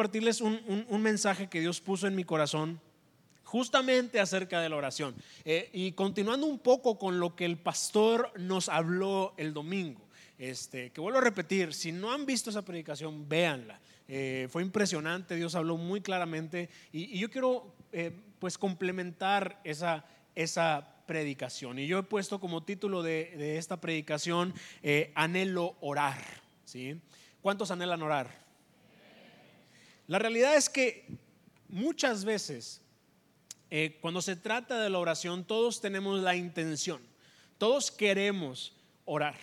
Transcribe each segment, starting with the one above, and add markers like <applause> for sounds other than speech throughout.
compartirles un, mensaje que Dios puso en mi corazón justamente acerca de la oración. Eh, y continuando un poco con lo que el pastor nos habló el domingo. Este, que vuelvo a repetir, si no han visto esa predicación, véanla. Eh, fue impresionante, Dios habló muy claramente y, yo quiero eh, pues complementar esa, esa predicación. Y yo he puesto como título de, esta predicación, anhelo orar. ¿sí? ¿Cuántos anhelan orar? La realidad es que muchas veces, eh, cuando se trata de la oración, todos tenemos la intención, todos queremos orar,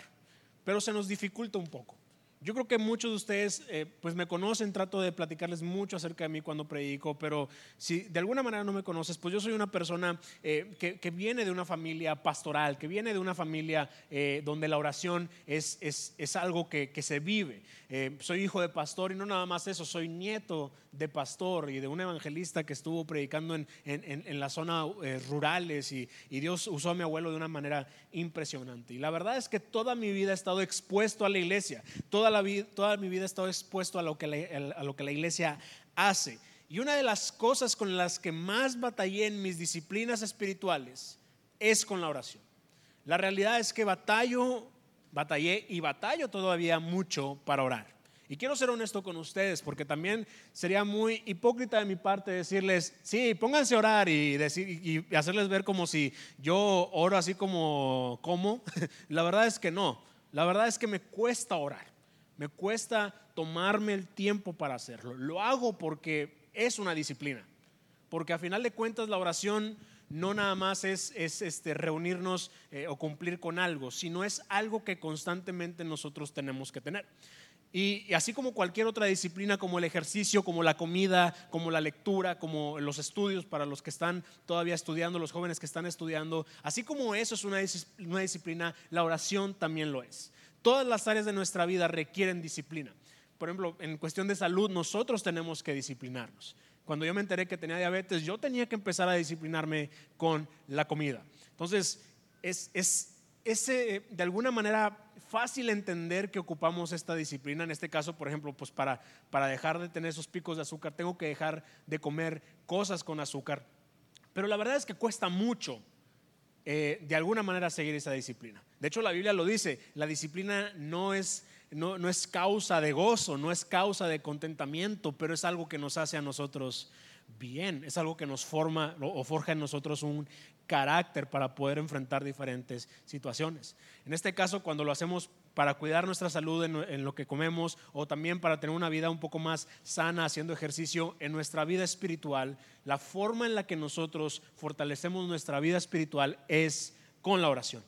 pero se nos dificulta un poco. Yo creo que muchos de ustedes eh, pues me conocen, trato de platicarles mucho acerca de mí cuando predico, pero si de alguna manera no me conoces, pues yo soy una persona eh, que, viene de una familia pastoral, que viene de una familia eh, donde la oración es, es, algo que, se vive. soy hijo de pastor y no nada más eso, soy nieto de pastor y de un evangelista que estuvo predicando en, en, las zonas rurales y, y Dios usó a mi abuelo de una manera impresionante. Y la verdad es que toda mi vida he estado expuesto a la iglesia, toda, la vida, toda mi vida he estado expuesto a lo, que la, iglesia hace. Y una de las cosas con las que más batallé en mis disciplinas espirituales es con la oración. La realidad es que batallo, batallé y batallo todavía mucho para orar. Y quiero ser honesto con ustedes porque también sería muy hipócrita de mi parte decirles, sí, pónganse a orar y, y hacerles ver como si yo oro así como, como. <laughs> La verdad es que no. La verdad es que me cuesta orar. Me cuesta tomarme el tiempo para hacerlo. Lo hago porque es una disciplina. Porque a final de cuentas la oración no nada más es, este, reunirnos eh, o cumplir con algo, sino es algo que constantemente nosotros tenemos que tener. Y, así como cualquier otra disciplina, como el ejercicio, como la comida, como la lectura, como los estudios para los que están todavía estudiando, los jóvenes que están estudiando, así como eso es una, una disciplina, la oración también lo es. Todas las áreas de nuestra vida requieren disciplina. Por ejemplo, en cuestión de salud, nosotros tenemos que disciplinarnos. Cuando yo me enteré que tenía diabetes, yo tenía que empezar a disciplinarme con la comida. Entonces, es, es ese, de alguna manera fácil entender que ocupamos esta disciplina. En este caso, por ejemplo, pues para, para dejar de tener esos picos de azúcar, tengo que dejar de comer cosas con azúcar. Pero la verdad es que cuesta mucho eh, de alguna manera seguir esa disciplina. De hecho, la Biblia lo dice, la disciplina no es, no, no es causa de gozo, no es causa de contentamiento, pero es algo que nos hace a nosotros bien, es algo que nos forma o forja en nosotros un carácter para poder enfrentar diferentes situaciones. En este caso, cuando lo hacemos para cuidar nuestra salud en, lo que comemos o también para tener una vida un poco más sana haciendo ejercicio en nuestra vida espiritual, la forma en la que nosotros fortalecemos nuestra vida espiritual es con la oración,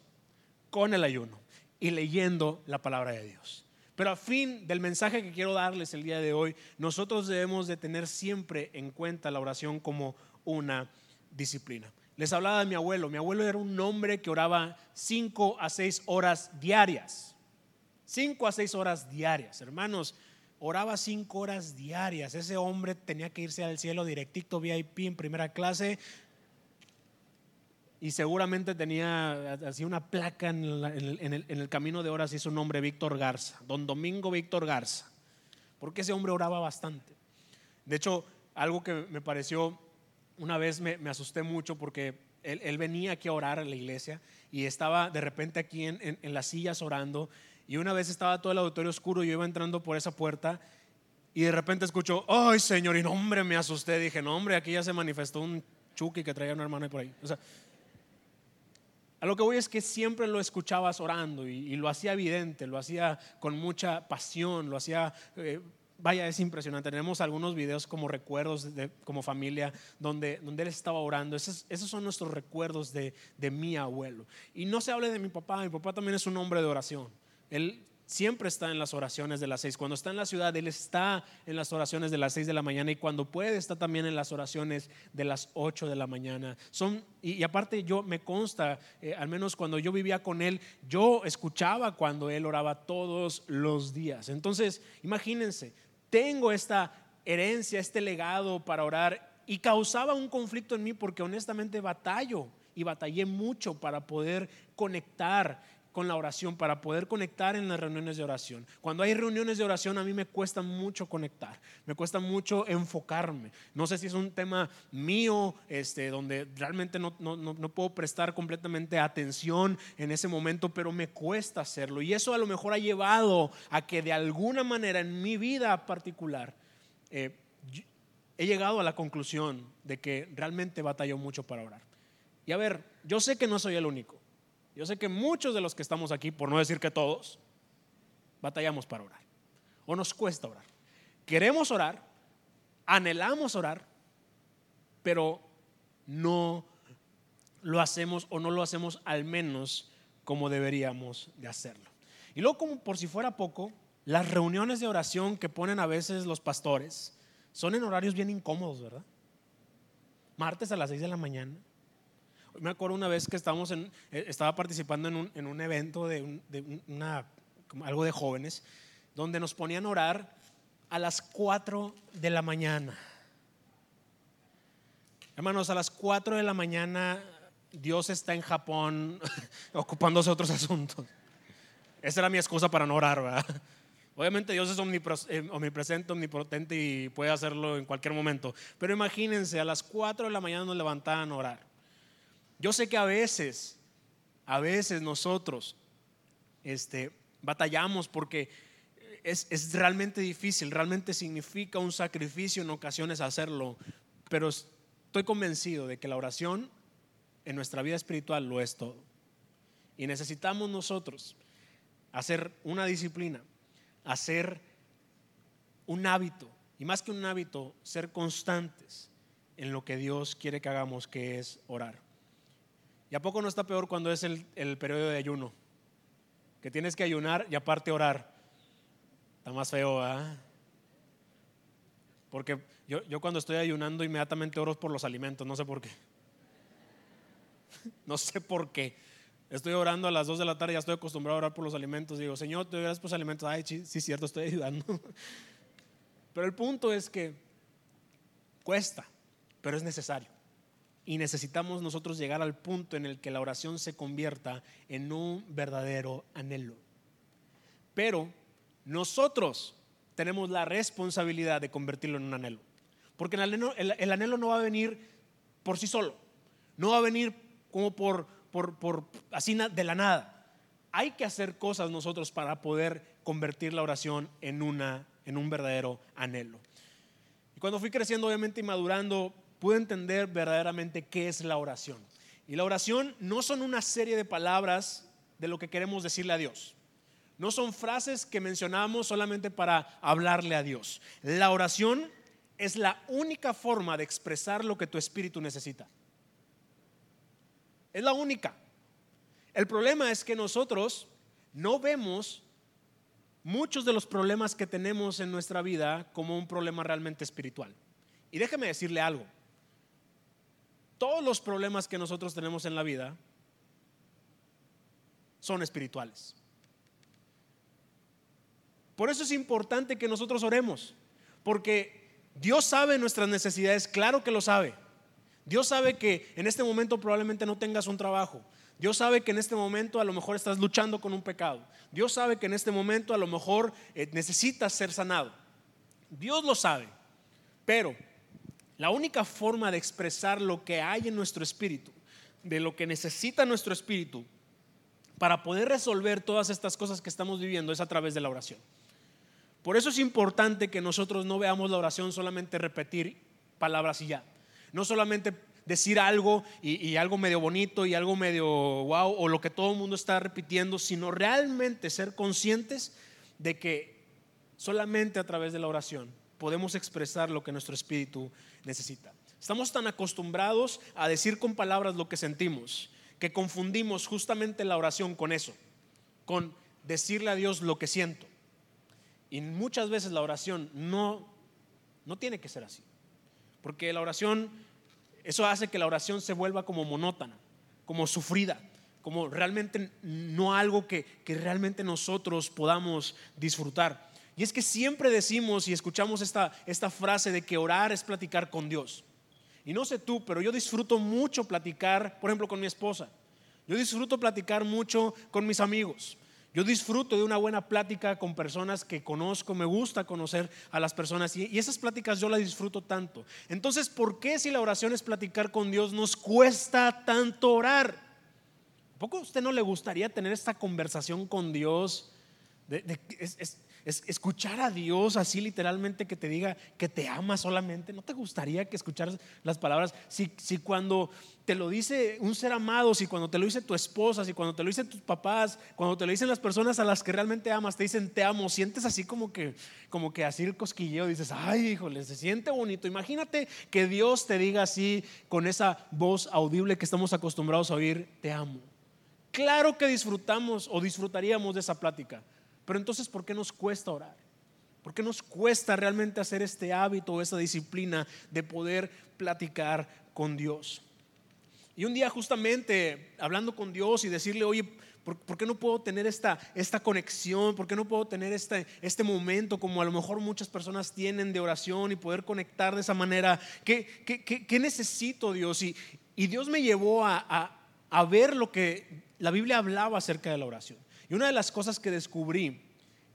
con el ayuno y leyendo la palabra de Dios. Pero a fin del mensaje que quiero darles el día de hoy, nosotros debemos de tener siempre en cuenta la oración como una disciplina. Les hablaba de mi abuelo. Mi abuelo era un hombre que oraba cinco a seis horas diarias. Cinco a seis horas diarias. Hermanos, oraba cinco horas diarias. Ese hombre tenía que irse al cielo directito VIP en primera clase. Y seguramente tenía así una placa en, el, en el camino de horas y su nombre Víctor Garza, don Domingo Víctor Garza, porque ese hombre oraba bastante. De hecho, algo que me pareció una vez me, asusté mucho porque él, venía aquí a orar a la iglesia y estaba de repente aquí en, las sillas orando y una vez estaba todo el auditorio oscuro y yo iba entrando por esa puerta y de repente escucho, ay Señor, y no hombre, me asusté, dije, no hombre, aquí ya se manifestó un chuki que traía una hermana por ahí. O sea, a lo que voy es que siempre lo escuchabas orando y, lo hacía evidente, lo hacía con mucha pasión, lo hacía eh, vaya, es impresionante. Tenemos algunos videos como recuerdos de, como familia donde, donde él estaba orando. Esos, esos son nuestros recuerdos de, de, mi abuelo. Y no se hable de mi papá, mi papá también es un hombre de oración. Él siempre está en las oraciones de las seis. Cuando está en la ciudad, él está en las oraciones de las seis de la mañana y cuando puede está también en las oraciones de las ocho de la mañana. Son, y, aparte yo me consta, eh, al menos cuando yo vivía con él, yo escuchaba cuando él oraba todos los días. Entonces, imagínense, tengo esta herencia, este legado para orar y causaba un conflicto en mí porque honestamente batallo y batallé mucho para poder conectar con la oración, para poder conectar en las reuniones de oración. Cuando hay reuniones de oración a mí me cuesta mucho conectar, me cuesta mucho enfocarme. No sé si es un tema mío, este, donde realmente no, no puedo prestar completamente atención en ese momento, pero me cuesta hacerlo. Y eso a lo mejor ha llevado a que de alguna manera en mi vida particular eh, he llegado a la conclusión de que realmente batallo mucho para orar. Y a ver, yo sé que no soy el único. Yo sé que muchos de los que estamos aquí, por no decir que todos, batallamos para orar. O nos cuesta orar. Queremos orar, anhelamos orar, pero no lo hacemos o no lo hacemos al menos como deberíamos de hacerlo. Y luego, como por si fuera poco, las reuniones de oración que ponen a veces los pastores son en horarios bien incómodos, ¿verdad? Martes a las 6 de la mañana, me acuerdo una vez que estábamos en, eh, estaba participando en un, en un evento de, una, algo de jóvenes, donde nos ponían a orar a las 4 de la mañana. Hermanos, a las 4 de la mañana Dios está en Japón <laughs> ocupándose de otros asuntos. Esa era mi excusa para no orar, ¿verdad? Obviamente Dios es eh, omnipresente, omnipotente y puede hacerlo en cualquier momento. Pero imagínense, a las 4 de la mañana nos levantaban a orar. Yo sé que a veces, a veces nosotros este, batallamos porque es, es realmente difícil, realmente significa un sacrificio en ocasiones hacerlo, pero estoy convencido de que la oración en nuestra vida espiritual lo es todo. Y necesitamos nosotros hacer una disciplina, hacer un hábito, y más que un hábito, ser constantes en lo que Dios quiere que hagamos, que es orar. ¿Y a poco no está peor cuando es el, periodo de ayuno? Que tienes que ayunar y aparte orar. Está más feo, ¿ah? Porque yo, yo cuando estoy ayunando inmediatamente oro por los alimentos, no sé por qué. No sé por qué. Estoy orando a las 2 de la tarde, ya estoy acostumbrado a orar por los alimentos. Digo, Señor, te doy gracias por los alimentos. Ay, sí, sí, cierto, estoy ayudando. <laughs> Pero el punto es que cuesta, pero es necesario. Y necesitamos nosotros llegar al punto en el que la oración se convierta en un verdadero anhelo. Pero nosotros tenemos la responsabilidad de convertirlo en un anhelo. Porque el anhelo, el, anhelo no va a venir por sí solo. No va a venir como por, por, por así de la nada. Hay que hacer cosas nosotros para poder convertir la oración en, una, en un verdadero anhelo. Y cuando fui creciendo, obviamente, y madurando, pude entender verdaderamente qué es la oración. Y la oración no son una serie de palabras de lo que queremos decirle a Dios. No son frases que mencionamos solamente para hablarle a Dios. La oración es la única forma de expresar lo que tu espíritu necesita. Es la única. El problema es que nosotros no vemos muchos de los problemas que tenemos en nuestra vida como un problema realmente espiritual. Y déjeme decirle algo todos los problemas que nosotros tenemos en la vida son espirituales. Por eso es importante que nosotros oremos, porque Dios sabe nuestras necesidades, claro que lo sabe. Dios sabe que en este momento probablemente no tengas un trabajo. Dios sabe que en este momento a lo mejor estás luchando con un pecado. Dios sabe que en este momento a lo mejor eh, necesitas ser sanado. Dios lo sabe. Pero la única forma de expresar lo que hay en nuestro espíritu, de lo que necesita nuestro espíritu, para poder resolver todas estas cosas que estamos viviendo es a través de la oración. Por eso es importante que nosotros no veamos la oración solamente repetir palabras y ya. No solamente decir algo y, algo medio bonito y algo medio wow o lo que todo el mundo está repitiendo, sino realmente ser conscientes de que solamente a través de la oración podemos expresar lo que nuestro espíritu necesita. Estamos tan acostumbrados a decir con palabras lo que sentimos que confundimos justamente la oración con eso, con decirle a Dios lo que siento. Y muchas veces la oración no, no tiene que ser así, porque la oración, eso hace que la oración se vuelva como monótona, como sufrida, como realmente no algo que, que realmente nosotros podamos disfrutar. Y es que siempre decimos y escuchamos esta, esta frase de que orar es platicar con Dios. Y no sé tú, pero yo disfruto mucho platicar, por ejemplo, con mi esposa. Yo disfruto platicar mucho con mis amigos. Yo disfruto de una buena plática con personas que conozco, me gusta conocer a las personas y, esas pláticas yo las disfruto tanto. Entonces, ¿por qué si la oración es platicar con Dios nos cuesta tanto orar? ¿A poco a usted no le gustaría tener esta conversación con Dios? De, escuchar a Dios así literalmente que te diga que te ama solamente. ¿No te gustaría que escucharas las palabras? Si, si cuando te lo dice un ser amado, si cuando te lo dice tu esposa, si cuando te lo dicen tus papás, cuando te lo dicen las personas a las que realmente amas, te dicen te amo, sientes así como que, como que así el cosquilleo, dices, ay, híjole, se siente bonito. Imagínate que Dios te diga así con esa voz audible que estamos acostumbrados a oír, te amo. Claro que disfrutamos o disfrutaríamos de esa plática. Pero entonces, ¿por qué nos cuesta orar? ¿Por qué nos cuesta realmente hacer este hábito o esa disciplina de poder platicar con Dios? Y un día justamente hablando con Dios y decirle, oye, ¿por, qué no puedo tener esta, esta conexión? ¿Por qué no puedo tener este, este momento como a lo mejor muchas personas tienen de oración y poder conectar de esa manera? ¿Qué, qué, necesito Dios? Y, y, Dios me llevó a, a ver lo que la Biblia hablaba acerca de la oración. Y una de las cosas que descubrí,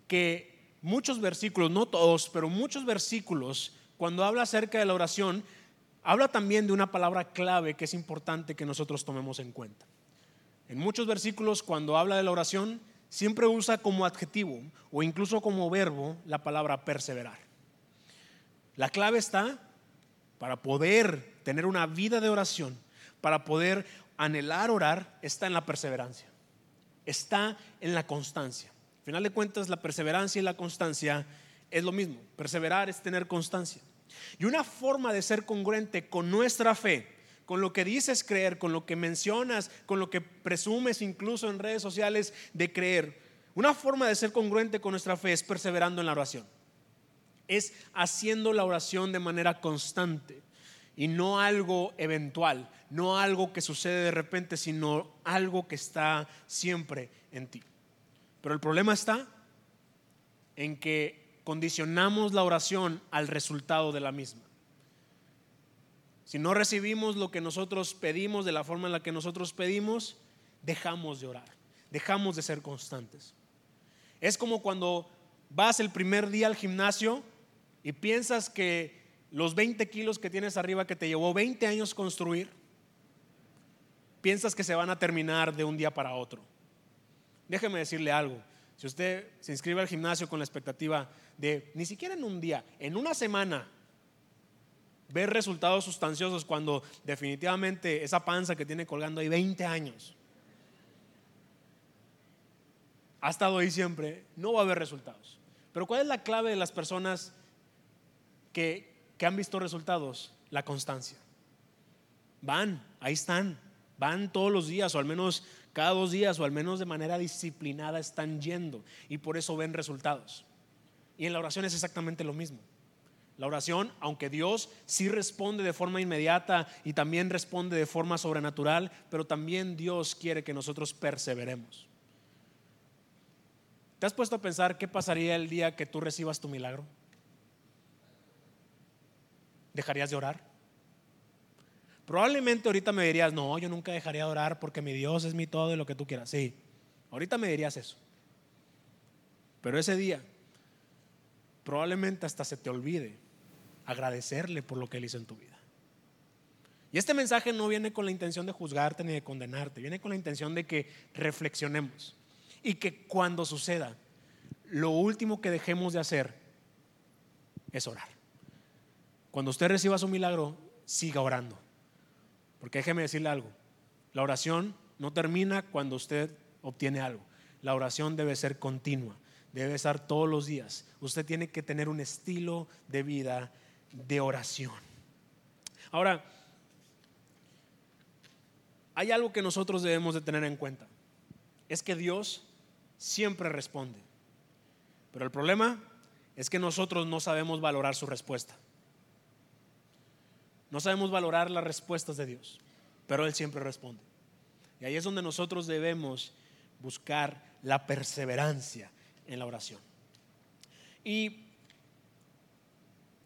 que muchos versículos, no todos, pero muchos versículos, cuando habla acerca de la oración, habla también de una palabra clave que es importante que nosotros tomemos en cuenta. En muchos versículos, cuando habla de la oración, siempre usa como adjetivo o incluso como verbo la palabra perseverar. La clave está para poder tener una vida de oración, para poder anhelar orar, está en la perseverancia está en la constancia. Al final de cuentas, la perseverancia y la constancia es lo mismo. Perseverar es tener constancia. Y una forma de ser congruente con nuestra fe, con lo que dices creer, con lo que mencionas, con lo que presumes incluso en redes sociales de creer, una forma de ser congruente con nuestra fe es perseverando en la oración. Es haciendo la oración de manera constante y no algo eventual, no algo que sucede de repente, sino algo que está siempre en ti. Pero el problema está en que condicionamos la oración al resultado de la misma. Si no recibimos lo que nosotros pedimos de la forma en la que nosotros pedimos, dejamos de orar, dejamos de ser constantes. Es como cuando vas el primer día al gimnasio y piensas que los 20 kilos que tienes arriba que te llevó 20 años construir, piensas que se van a terminar de un día para otro. Déjeme decirle algo. Si usted se inscribe al gimnasio con la expectativa de ni siquiera en un día, en una semana, ver resultados sustanciosos cuando definitivamente esa panza que tiene colgando hay 20 años ha estado ahí siempre, no va a haber resultados. Pero ¿cuál es la clave de las personas que que han visto resultados? La constancia. Van, ahí están, van todos los días o al menos cada dos días o al menos de manera disciplinada están yendo y por eso ven resultados. Y en la oración es exactamente lo mismo. La oración, aunque Dios sí responde de forma inmediata y también responde de forma sobrenatural, pero también Dios quiere que nosotros perseveremos. ¿Te has puesto a pensar qué pasaría el día que tú recibas tu milagro? ¿Dejarías de orar? Probablemente ahorita me dirías, no, yo nunca dejaría de orar porque mi Dios es mi todo y lo que tú quieras. Sí, ahorita me dirías eso. Pero ese día, probablemente hasta se te olvide agradecerle por lo que Él hizo en tu vida. Y este mensaje no viene con la intención de juzgarte ni de condenarte, viene con la intención de que reflexionemos y que cuando suceda, lo último que dejemos de hacer es orar. Cuando usted reciba su milagro, siga orando. Porque déjeme decirle algo, la oración no termina cuando usted obtiene algo. La oración debe ser continua, debe estar todos los días. Usted tiene que tener un estilo de vida de oración. Ahora, hay algo que nosotros debemos de tener en cuenta. Es que Dios siempre responde. Pero el problema es que nosotros no sabemos valorar su respuesta. No sabemos valorar las respuestas de Dios, pero Él siempre responde. Y ahí es donde nosotros debemos buscar la perseverancia en la oración. Y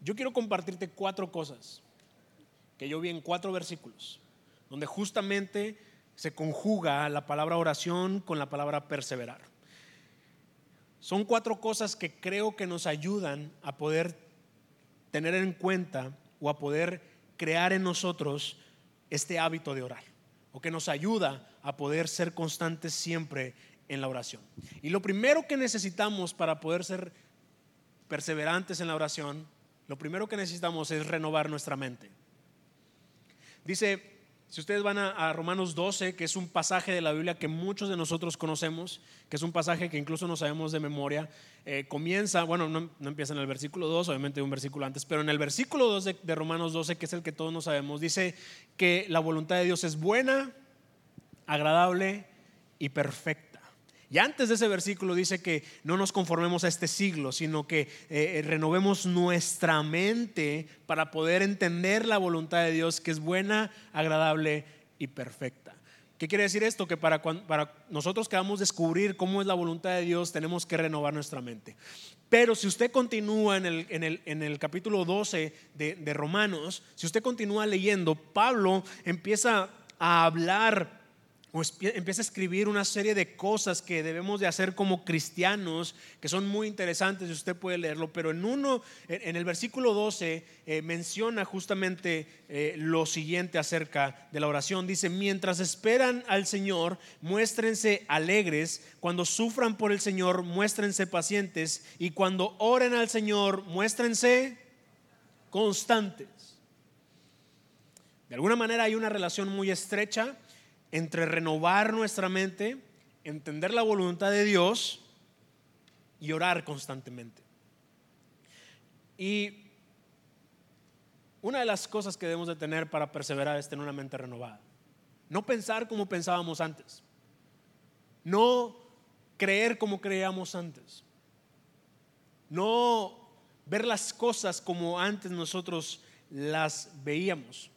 yo quiero compartirte cuatro cosas que yo vi en cuatro versículos, donde justamente se conjuga la palabra oración con la palabra perseverar. Son cuatro cosas que creo que nos ayudan a poder tener en cuenta o a poder crear en nosotros este hábito de orar, o que nos ayuda a poder ser constantes siempre en la oración. Y lo primero que necesitamos para poder ser perseverantes en la oración, lo primero que necesitamos es renovar nuestra mente. Dice si ustedes van a, Romanos 12, que es un pasaje de la Biblia que muchos de nosotros conocemos, que es un pasaje que incluso no sabemos de memoria, eh, comienza, bueno, no, empieza en el versículo 2, obviamente un versículo antes, pero en el versículo 2 de, de Romanos 12, que es el que todos nos sabemos, dice que la voluntad de Dios es buena, agradable y perfecta. Y antes de ese versículo dice que no nos conformemos a este siglo, sino que eh, renovemos nuestra mente para poder entender la voluntad de Dios que es buena, agradable y perfecta. ¿Qué quiere decir esto? Que para, nosotros que vamos a descubrir cómo es la voluntad de Dios, tenemos que renovar nuestra mente. Pero si usted continúa en el, en capítulo 12 de, de Romanos, si usted continúa leyendo, Pablo empieza a hablar empieza a escribir una serie de cosas que debemos de hacer como cristianos, que son muy interesantes y usted puede leerlo, pero en uno, en el versículo 12, eh, menciona justamente eh, lo siguiente acerca de la oración. Dice, mientras esperan al Señor, muéstrense alegres, cuando sufran por el Señor, muéstrense pacientes, y cuando oren al Señor, muéstrense constantes. De alguna manera hay una relación muy estrecha entre renovar nuestra mente, entender la voluntad de Dios y orar constantemente. Y una de las cosas que debemos de tener para perseverar es tener una mente renovada. No pensar como pensábamos antes. No creer como creíamos antes. No ver las cosas como antes nosotros las veíamos.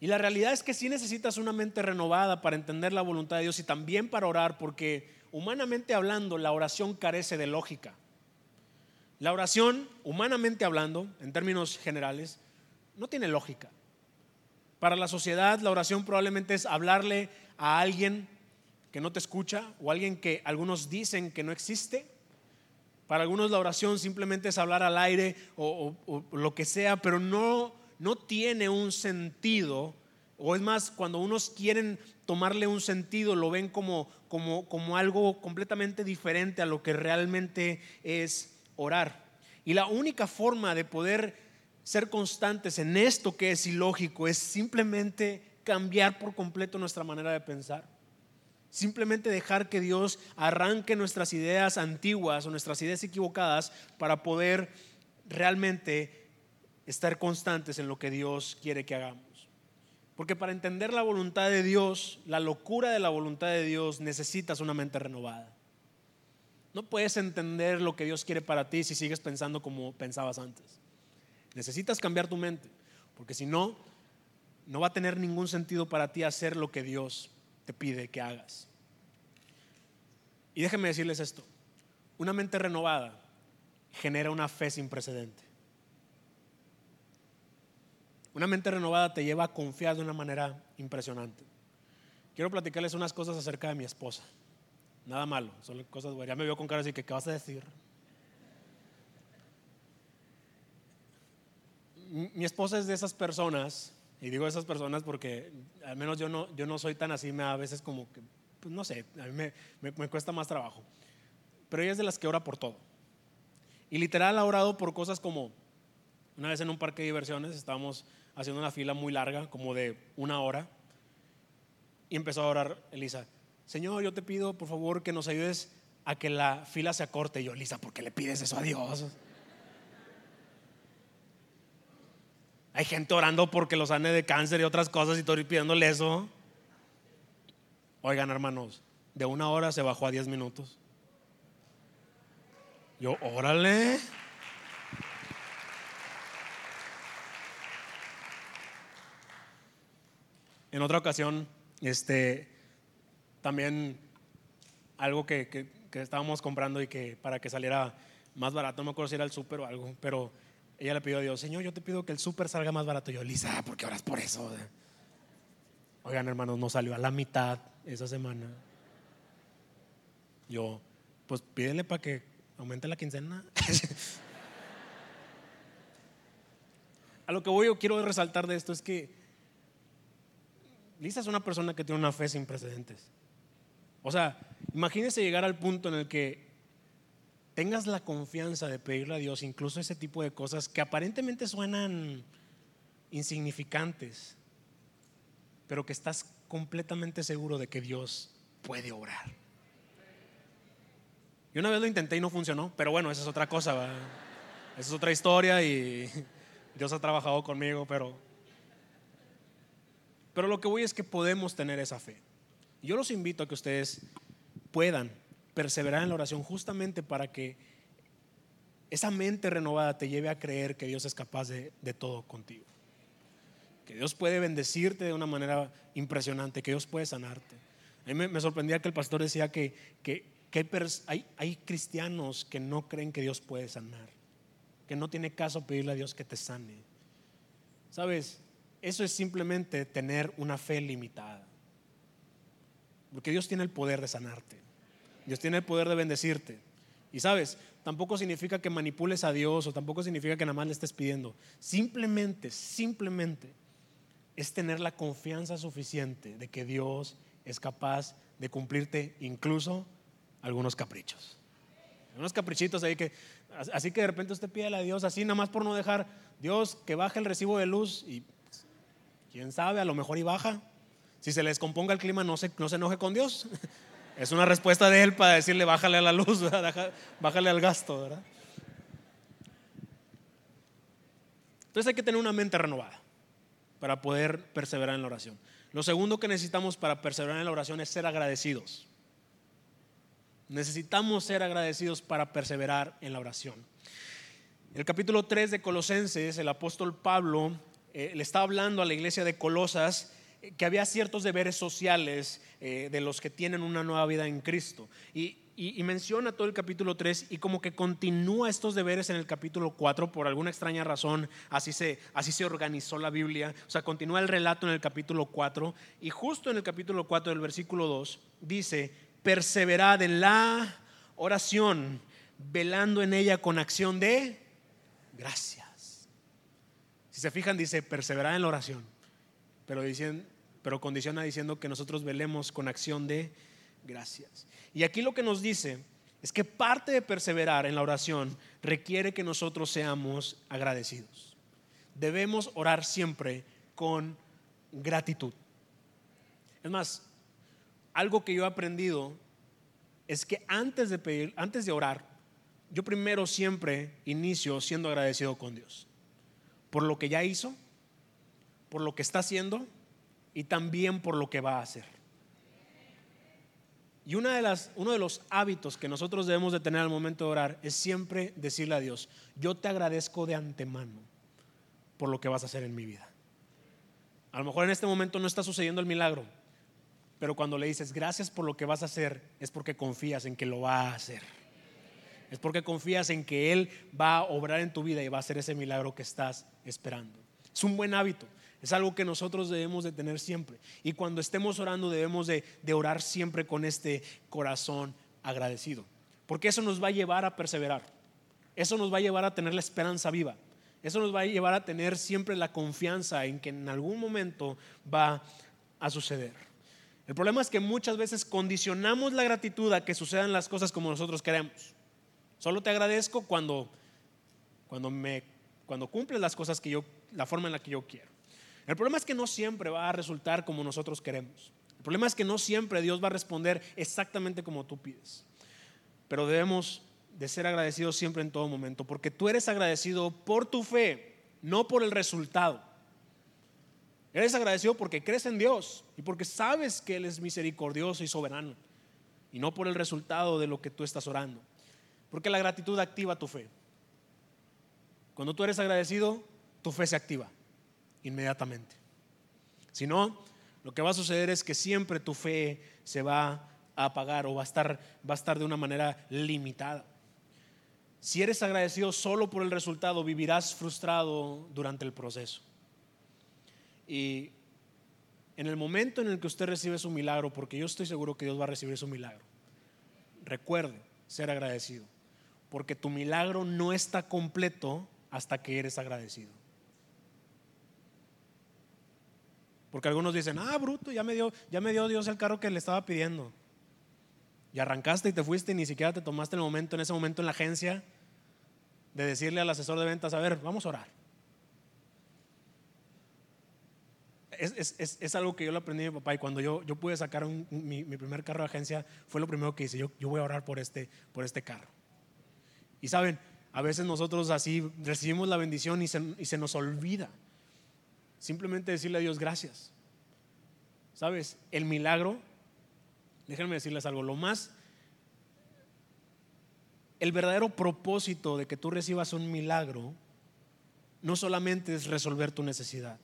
Y la realidad es que sí necesitas una mente renovada para entender la voluntad de Dios y también para orar, porque humanamente hablando, la oración carece de lógica. La oración, humanamente hablando, en términos generales, no tiene lógica. Para la sociedad, la oración probablemente es hablarle a alguien que no te escucha o alguien que algunos dicen que no existe. Para algunos la oración simplemente es hablar al aire o, o lo que sea, pero no no tiene un sentido, o es más, cuando unos quieren tomarle un sentido, lo ven como, como, como algo completamente diferente a lo que realmente es orar. Y la única forma de poder ser constantes en esto que es ilógico es simplemente cambiar por completo nuestra manera de pensar. Simplemente dejar que Dios arranque nuestras ideas antiguas o nuestras ideas equivocadas para poder realmente estar constantes en lo que Dios quiere que hagamos. Porque para entender la voluntad de Dios, la locura de la voluntad de Dios, necesitas una mente renovada. No puedes entender lo que Dios quiere para ti si sigues pensando como pensabas antes. Necesitas cambiar tu mente, porque si no, no va a tener ningún sentido para ti hacer lo que Dios te pide que hagas. Y déjenme decirles esto, una mente renovada genera una fe sin precedente. Una mente renovada te lleva a confiar de una manera impresionante. Quiero platicarles unas cosas acerca de mi esposa. Nada malo, solo cosas buenas. Ya me vio con cara así que, ¿qué vas a decir? Mi esposa es de esas personas, y digo esas personas porque al menos yo no, yo no soy tan así, me a veces como que, pues no sé, a mí me, me cuesta más trabajo. Pero ella es de las que ora por todo. Y literal ha orado por cosas como, una vez en un parque de diversiones estábamos haciendo una fila muy larga, como de una hora, y empezó a orar Elisa, Señor, yo te pido por favor que nos ayudes a que la fila se acorte. Y yo, Elisa, ¿por qué le pides eso a Dios? Hay gente orando porque los sane de cáncer y otras cosas y estoy pidiéndole eso. Oigan, hermanos, de una hora se bajó a diez minutos. Yo, órale. En otra ocasión, este, también algo que, estábamos comprando y que para que saliera más barato, no me acuerdo si era el súper o algo, pero ella le pidió a Dios, Señor, yo te pido que el súper salga más barato. Yo, Lisa, ¿por qué oras por eso? Oigan, hermanos, no salió a la mitad esa semana. Yo, pues pídele para que aumente la quincena. <laughs> a lo que voy, yo quiero resaltar de esto es que Lisa es una persona que tiene una fe sin precedentes. O sea, imagínese llegar al punto en el que tengas la confianza de pedirle a Dios incluso ese tipo de cosas que aparentemente suenan insignificantes, pero que estás completamente seguro de que Dios puede orar. Yo una vez lo intenté y no funcionó, pero bueno, esa es otra cosa, esa es otra historia y <laughs> Dios ha trabajado conmigo, pero pero lo que voy es que podemos tener esa fe. Yo los invito a que ustedes puedan perseverar en la oración justamente para que esa mente renovada te lleve a creer que Dios es capaz de, todo contigo. Que Dios puede bendecirte de una manera impresionante, que Dios puede sanarte. A mí me, sorprendía que el pastor decía que, hay, cristianos que no creen que Dios puede sanar, que no tiene caso pedirle a Dios que te sane. ¿Sabes? Eso es simplemente tener una fe limitada. Porque Dios tiene el poder de sanarte. Dios tiene el poder de bendecirte. Y sabes, tampoco significa que manipules a Dios o tampoco significa que nada más le estés pidiendo. Simplemente, simplemente es tener la confianza suficiente de que Dios es capaz de cumplirte incluso algunos caprichos. Unos caprichitos ahí que, así que de repente usted pide a Dios así, nada más por no dejar Dios que baje el recibo de luz y quién sabe, a lo mejor y baja. Si se le descomponga el clima, no se, no se enoje con Dios. <laughs> Es una respuesta de él para decirle, bájale a la luz, <laughs> bájale al gasto, ¿verdad? Entonces hay que tener una mente renovada para poder perseverar en la oración. Lo segundo que necesitamos para perseverar en la oración es ser agradecidos. Necesitamos ser agradecidos para perseverar en la oración. El capítulo 3 de Colosenses, el apóstol Pablo eh, le está hablando a la iglesia de Colosas eh, que había ciertos deberes sociales eh, de los que tienen una nueva vida en Cristo. Y, menciona todo el capítulo 3 y como que continúa estos deberes en el capítulo 4 por alguna extraña razón, así se, así se organizó la Biblia, o sea, continúa el relato en el capítulo 4 y justo en el capítulo 4 del versículo 2 dice, perseverad en la oración, velando en ella con acción de gracia. Si se fijan, dice perseverar en la oración, pero, dicen, pero condiciona diciendo que nosotros velemos con acción de gracias. Y aquí lo que nos dice es que parte de perseverar en la oración requiere que nosotros seamos agradecidos. Debemos orar siempre con gratitud. Es más, algo que yo he aprendido es que antes de pedir, antes de orar, yo primero siempre inicio siendo agradecido con Dios por lo que ya hizo, por lo que está haciendo y también por lo que va a hacer. Y una de las, uno de los hábitos que nosotros debemos de tener al momento de orar es siempre decirle a Dios, yo te agradezco de antemano por lo que vas a hacer en mi vida. A lo mejor en este momento no está sucediendo el milagro, pero cuando le dices gracias por lo que vas a hacer es porque confías en que lo va a hacer es porque confías en que Él va a obrar en tu vida y va a hacer ese milagro que estás esperando. Es un buen hábito, es algo que nosotros debemos de tener siempre. Y cuando estemos orando debemos de, orar siempre con este corazón agradecido, porque eso nos va a llevar a perseverar, eso nos va a llevar a tener la esperanza viva, eso nos va a llevar a tener siempre la confianza en que en algún momento va a suceder. El problema es que muchas veces condicionamos la gratitud a que sucedan las cosas como nosotros queremos. Solo te agradezco cuando, cuando, me, cuando cumples las cosas que yo, la forma en la que yo quiero. El problema es que no siempre va a resultar como nosotros queremos. El problema es que no siempre Dios va a responder exactamente como tú pides. Pero debemos de ser agradecidos siempre en todo momento, porque tú eres agradecido por tu fe, no por el resultado. Eres agradecido porque crees en Dios y porque sabes que Él es misericordioso y soberano, y no por el resultado de lo que tú estás orando. Porque la gratitud activa tu fe. Cuando tú eres agradecido, tu fe se activa inmediatamente. Si no, lo que va a suceder es que siempre tu fe se va a apagar o va a estar, va a estar de una manera limitada. Si eres agradecido solo por el resultado, vivirás frustrado durante el proceso. Y en el momento en el que usted recibe su milagro, porque yo estoy seguro que Dios va a recibir su milagro, recuerde ser agradecido, porque tu milagro no está completo hasta que eres agradecido. Porque algunos dicen, ah, bruto, ya me dio, ya me dio Dios el carro que le estaba pidiendo. Y arrancaste y te fuiste y ni siquiera te tomaste el momento, en ese momento en la agencia, de decirle al asesor de ventas, a ver, vamos a orar. Es, algo que yo lo aprendí de mi papá y cuando yo, yo pude sacar mi, primer carro de agencia fue lo primero que hice, yo, yo voy a orar por este, por este carro. Y saben, a veces nosotros así recibimos la bendición y se, y se nos olvida simplemente decirle a Dios gracias. ¿Sabes? El milagro, déjenme decirles algo, lo más, el verdadero propósito de que tú recibas un milagro no solamente es resolver tu necesidad,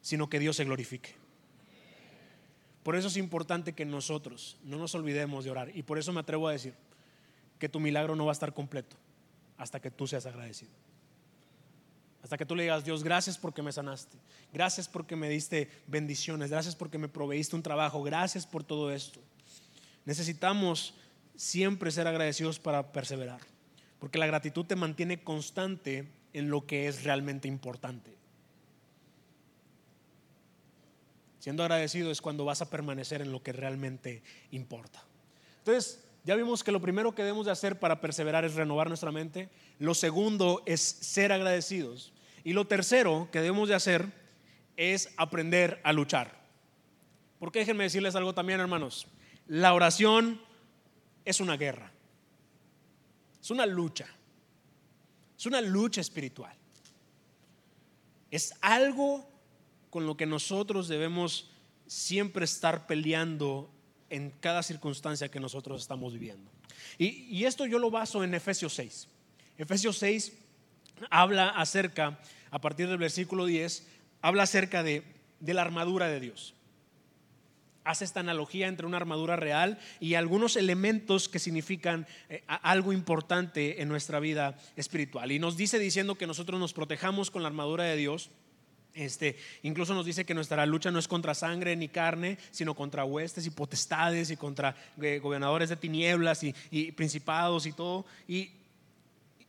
sino que Dios se glorifique. Por eso es importante que nosotros no nos olvidemos de orar. Y por eso me atrevo a decir que tu milagro no va a estar completo hasta que tú seas agradecido. Hasta que tú le digas, Dios, gracias porque me sanaste. Gracias porque me diste bendiciones. Gracias porque me proveíste un trabajo. Gracias por todo esto. Necesitamos siempre ser agradecidos para perseverar. Porque la gratitud te mantiene constante en lo que es realmente importante. Siendo agradecido es cuando vas a permanecer en lo que realmente importa. Entonces, ya vimos que lo primero que debemos de hacer para perseverar es renovar nuestra mente. Lo segundo es ser agradecidos. Y lo tercero que debemos de hacer es aprender a luchar. Porque déjenme decirles algo también, hermanos. La oración es una guerra. Es una lucha. Es una lucha espiritual. Es algo con lo que nosotros debemos siempre estar peleando en cada circunstancia que nosotros estamos viviendo. Y, esto yo lo baso en Efesios 6. Efesios 6 habla acerca, a partir del versículo 10, habla acerca de, la armadura de Dios. Hace esta analogía entre una armadura real y algunos elementos que significan eh, algo importante en nuestra vida espiritual. Y nos dice diciendo que nosotros nos protejamos con la armadura de Dios este, incluso nos dice que nuestra lucha no es contra sangre ni carne, sino contra huestes y potestades y contra eh, gobernadores de tinieblas y, principados y todo. y,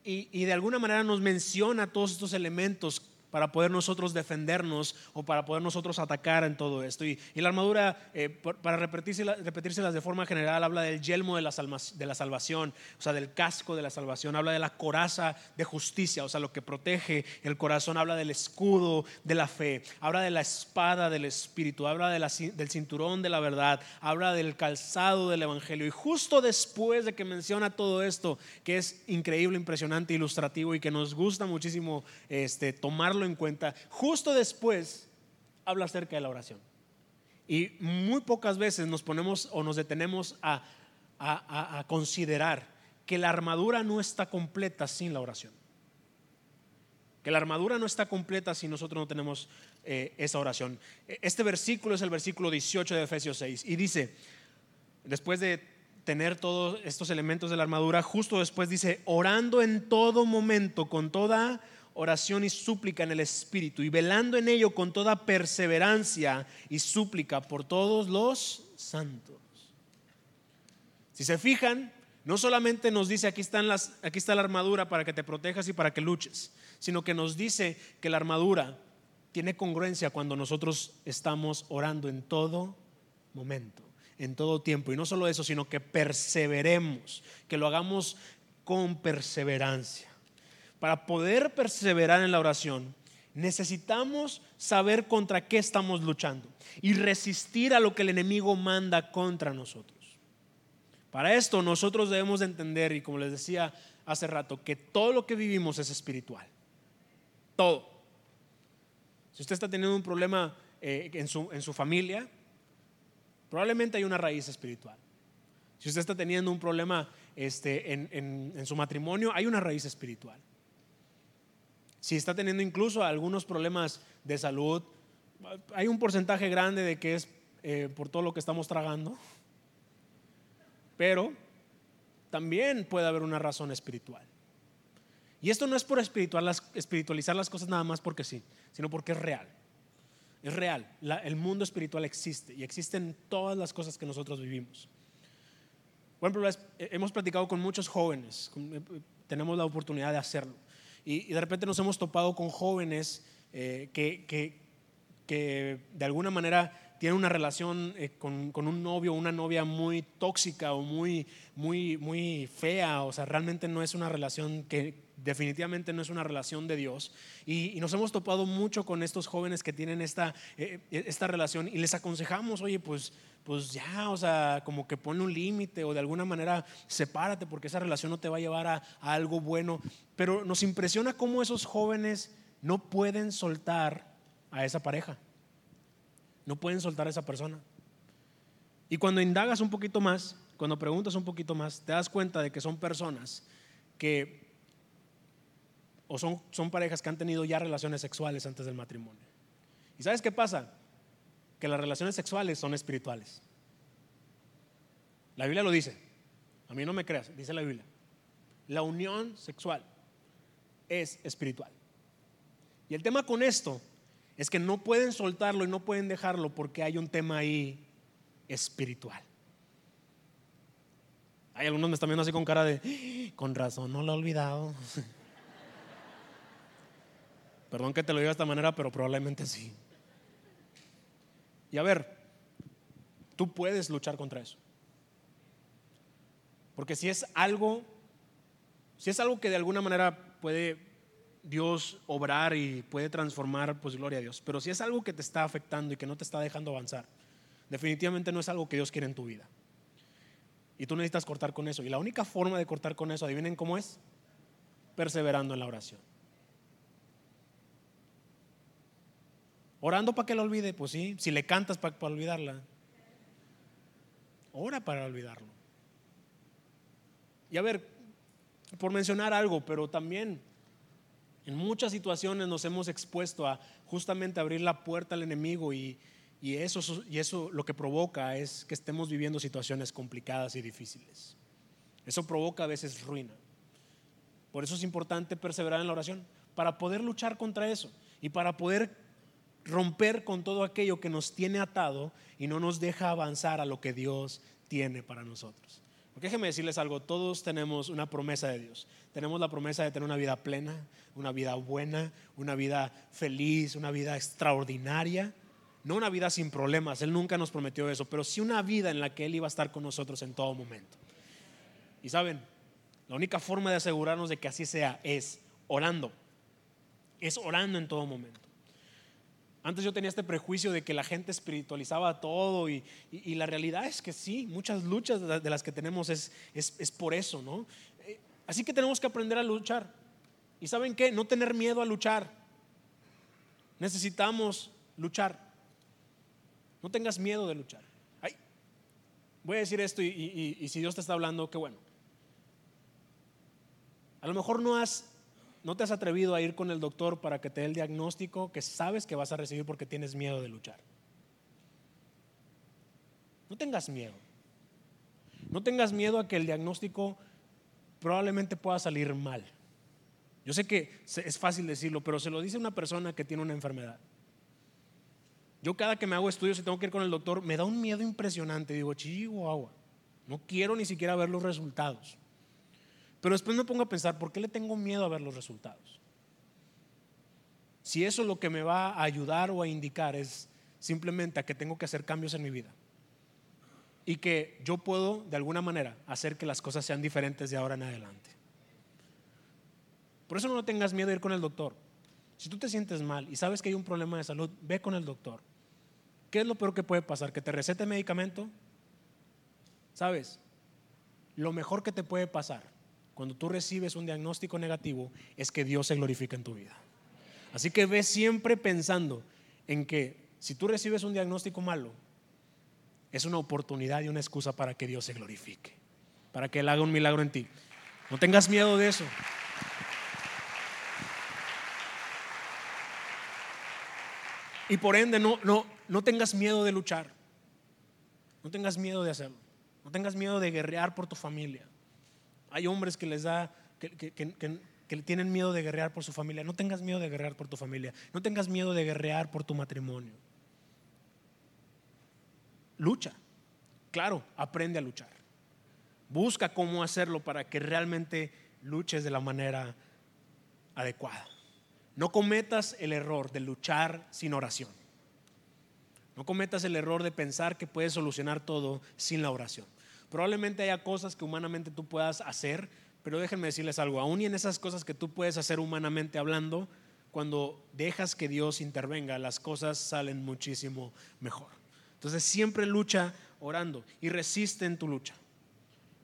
y, de alguna manera nos menciona todos estos elementos para poder nosotros defendernos o para poder nosotros atacar en todo esto. Y, la armadura, eh, para repetírselas de forma general, habla del yelmo de la, de la salvación, o sea, del casco de la salvación, habla de la coraza de justicia, o sea, lo que protege el corazón, habla del escudo de la fe, habla de la espada del Espíritu, habla de del cinturón de la verdad, habla del calzado del Evangelio. Y justo después de que menciona todo esto, que es increíble, impresionante, ilustrativo y que nos gusta muchísimo este, tomarlo en cuenta. Justo después habla acerca de la oración. Y muy pocas veces nos ponemos o nos detenemos a, considerar que la armadura no está completa sin la oración. Que la armadura no está completa si nosotros no tenemos eh, esa oración. Este versículo es el versículo 18 de Efesios 6 y dice, después de tener todos estos elementos de la armadura, justo después dice, orando en todo momento, con toda oración y súplica en el Espíritu y velando en ello con toda perseverancia y súplica por todos los santos. Si se fijan, no solamente nos dice aquí, aquí está la armadura para que te protejas y para que luches, sino que nos dice que la armadura tiene congruencia cuando nosotros estamos orando en todo momento, en todo tiempo. Y no solo eso, sino que perseveremos, que lo hagamos con perseverancia para poder perseverar en la oración, necesitamos saber contra qué estamos luchando y resistir a lo que el enemigo manda contra nosotros. Para esto nosotros debemos entender, y como les decía hace rato, que todo lo que vivimos es espiritual. Todo. Si usted está teniendo un problema eh, en, su, en, su, familia, probablemente hay una raíz espiritual. Si usted está teniendo un problema este, en su matrimonio, hay una raíz espiritual si está teniendo incluso algunos problemas de salud, hay un porcentaje grande de que es eh, por todo lo que estamos tragando, pero también puede haber una razón espiritual. Y esto no es por espiritualizar las cosas nada más porque sí, sino porque es real. es real. el mundo espiritual existe y existen todas las cosas que nosotros vivimos. Bueno, hemos platicado con muchos jóvenes, eh, tenemos la oportunidad de hacerlo. Y, de repente nos hemos topado con jóvenes eh, que, que, que de alguna manera tiene una relación eh, con, un novio o una novia muy tóxica o muy, muy, muy fea, o sea, realmente no es una relación que definitivamente no es una relación de Dios. Y, nos hemos topado mucho con estos jóvenes que tienen esta, eh, eh, esta relación y les aconsejamos, oye, pues, pues ya, o sea, como que ponle un límite o de alguna manera sepárate porque esa relación no te va a llevar a, a algo bueno. Pero nos impresiona cómo esos jóvenes no pueden soltar a esa pareja. No pueden soltar a esa persona. Y cuando indagas un poquito más, cuando preguntas un poquito más, te das cuenta de que son personas que, o son, son parejas que han tenido ya relaciones sexuales antes del matrimonio. ¿Y sabes qué pasa? Que las relaciones sexuales son espirituales. La Biblia lo dice. A mí no me creas, dice la Biblia. La unión sexual es espiritual. Y el tema con esto es que no pueden soltarlo y no pueden dejarlo porque hay un tema ahí espiritual. Hay algunos me están viendo así con cara de, ¡Ah! con razón, no lo he olvidado. <laughs> Perdón que te lo diga de esta manera, pero probablemente sí. Y a ver, tú puedes luchar contra eso. Porque si es algo, si es algo que de alguna manera puede Dios obrar y puede transformar, pues gloria a Dios. Pero si es algo que te está afectando y que no te está dejando avanzar, definitivamente no es algo que Dios quiere en tu vida. Y tú necesitas cortar con eso. Y la única forma de cortar con eso, adivinen cómo es, perseverando en la oración. Orando para que lo olvide, pues sí. Si le cantas para, para olvidarla, ora para olvidarlo. Y a ver, por mencionar algo, pero también en muchas situaciones nos hemos expuesto a justamente abrir la puerta al enemigo y, eso, y eso lo que provoca es que estemos viviendo situaciones complicadas y difíciles. Eso provoca a veces ruina. Por eso es importante perseverar en la oración, para poder luchar contra eso y para poder romper con todo aquello que nos tiene atado y no nos deja avanzar a lo que Dios tiene para nosotros. Porque déjenme decirles algo, todos tenemos una promesa de Dios. Tenemos la promesa de tener una vida plena, una vida buena, una vida feliz, una vida extraordinaria. No una vida sin problemas, Él nunca nos prometió eso, pero sí una vida en la que Él iba a estar con nosotros en todo momento. Y saben, la única forma de asegurarnos de que así sea es orando. Es orando en todo momento. Antes yo tenía este prejuicio de que la gente espiritualizaba todo y, la realidad es que sí, muchas luchas de las que tenemos es, es, por eso, ¿no? Eh, así que tenemos que aprender a luchar. ¿Y saben qué? No tener miedo a luchar. Necesitamos luchar. No tengas miedo de luchar. Ay, voy a decir esto y, y si Dios te está hablando, qué bueno. A lo mejor no has no te has atrevido a ir con el doctor para que te dé el diagnóstico que sabes que vas a recibir porque tienes miedo de luchar. No tengas miedo. No tengas miedo a que el diagnóstico probablemente pueda salir mal. Yo sé que es fácil decirlo, pero se lo dice una persona que tiene una enfermedad. Yo cada que me hago estudios y tengo que ir con el doctor, me da un miedo impresionante. Digo, agua no quiero ni siquiera ver los resultados. Pero después me pongo a pensar, ¿por qué le tengo miedo a ver los resultados? Si eso lo que me va a ayudar o a indicar es simplemente a que tengo que hacer cambios en mi vida y que yo puedo de alguna manera hacer que las cosas sean diferentes de ahora en adelante. Por eso no tengas miedo de ir con el doctor. Si tú te sientes mal y sabes que hay un problema de salud, ve con el doctor. ¿Qué es lo peor que puede pasar? ¿Que te recete medicamento? ¿Sabes? Lo mejor que te puede pasar cuando tú recibes un diagnóstico negativo es que Dios se glorifica en tu vida. Así que ve siempre pensando en que si tú recibes un diagnóstico malo, es una oportunidad y una excusa para que Dios se glorifique, para que Él haga un milagro en ti. No tengas miedo de eso. Y por ende, no, no, no tengas miedo de luchar. No tengas miedo de hacerlo. No tengas miedo de guerrear por tu familia. Hay hombres que les da, que, tienen miedo de guerrear por su familia. No tengas miedo de guerrear por tu familia. No tengas miedo de guerrear por tu matrimonio. lucha. Claro, aprende a luchar. Busca cómo hacerlo para que realmente luches de la manera adecuada. No cometas el error de luchar sin oración. No cometas el error de pensar que puedes solucionar todo sin la oración. Probablemente haya cosas que humanamente tú puedas hacer, pero déjenme decirles algo, aún y en esas cosas que tú puedes hacer humanamente hablando, cuando dejas que Dios intervenga, las cosas salen muchísimo mejor. Entonces siempre lucha orando y resiste en tu lucha.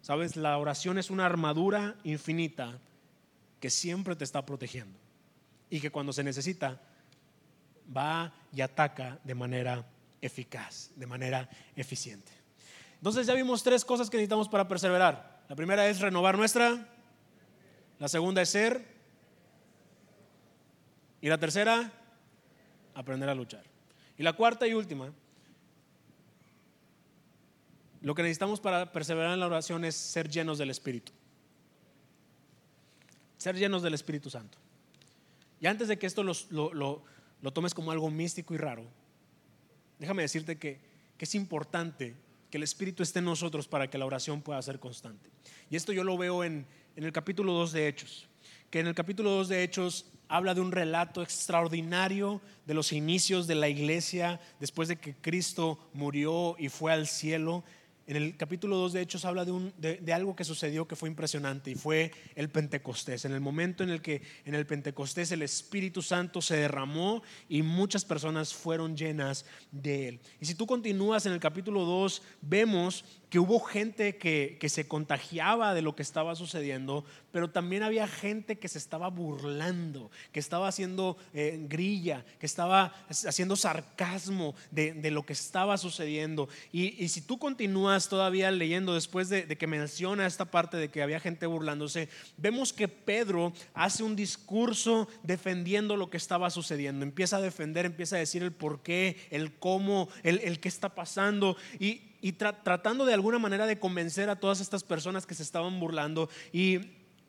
Sabes, la oración es una armadura infinita que siempre te está protegiendo y que cuando se necesita va y ataca de manera eficaz, de manera eficiente. Entonces ya vimos tres cosas que necesitamos para perseverar. La primera es renovar nuestra, la segunda es ser y la tercera, aprender a luchar. Y la cuarta y última, lo que necesitamos para perseverar en la oración es ser llenos del Espíritu. Ser llenos del Espíritu Santo. Y antes de que esto lo, lo tomes como algo místico y raro, déjame decirte que, es importante que el Espíritu esté en nosotros para que la oración pueda ser constante. Y esto yo lo veo en, en el capítulo 2 de Hechos, que en el capítulo 2 de Hechos habla de un relato extraordinario de los inicios de la iglesia después de que Cristo murió y fue al cielo en el capítulo 2 de Hechos habla de, algo que sucedió que fue impresionante y fue el Pentecostés. En el momento en el que en el Pentecostés el Espíritu Santo se derramó y muchas personas fueron llenas de él. Y si tú continúas en el capítulo 2, vemos que hubo gente que, se contagiaba de lo que estaba sucediendo, pero también había gente que se estaba burlando, que estaba haciendo eh, grilla, que estaba haciendo sarcasmo de, lo que estaba sucediendo. Y, si tú continúas todavía leyendo después de, de que menciona esta parte de que había gente burlándose, vemos que Pedro hace un discurso defendiendo lo que estaba sucediendo. Empieza a defender, empieza a decir el por qué, el cómo, el, el qué está pasando. Y, y tratando de alguna manera de convencer a todas estas personas que se estaban burlando y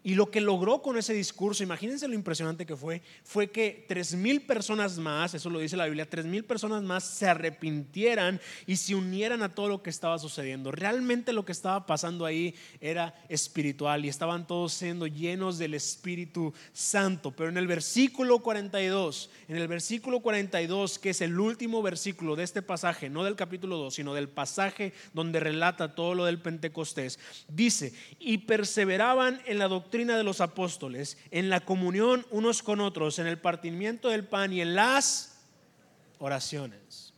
y lo que logró con ese discurso, imagínense lo impresionante que fue, fue que tres mil personas más, eso lo dice la Biblia, tres mil personas más se arrepintieran y se unieran a todo lo que estaba sucediendo. Realmente lo que estaba pasando ahí era espiritual y estaban todos siendo llenos del Espíritu Santo. Pero en el versículo 42, en el versículo 42, que es el último versículo de este pasaje, no del capítulo 2, sino del pasaje donde relata todo lo del Pentecostés, dice, y perseveraban en la doctrina de los apóstoles, en la comunión unos con otros, en el partimiento del pan y en las oraciones.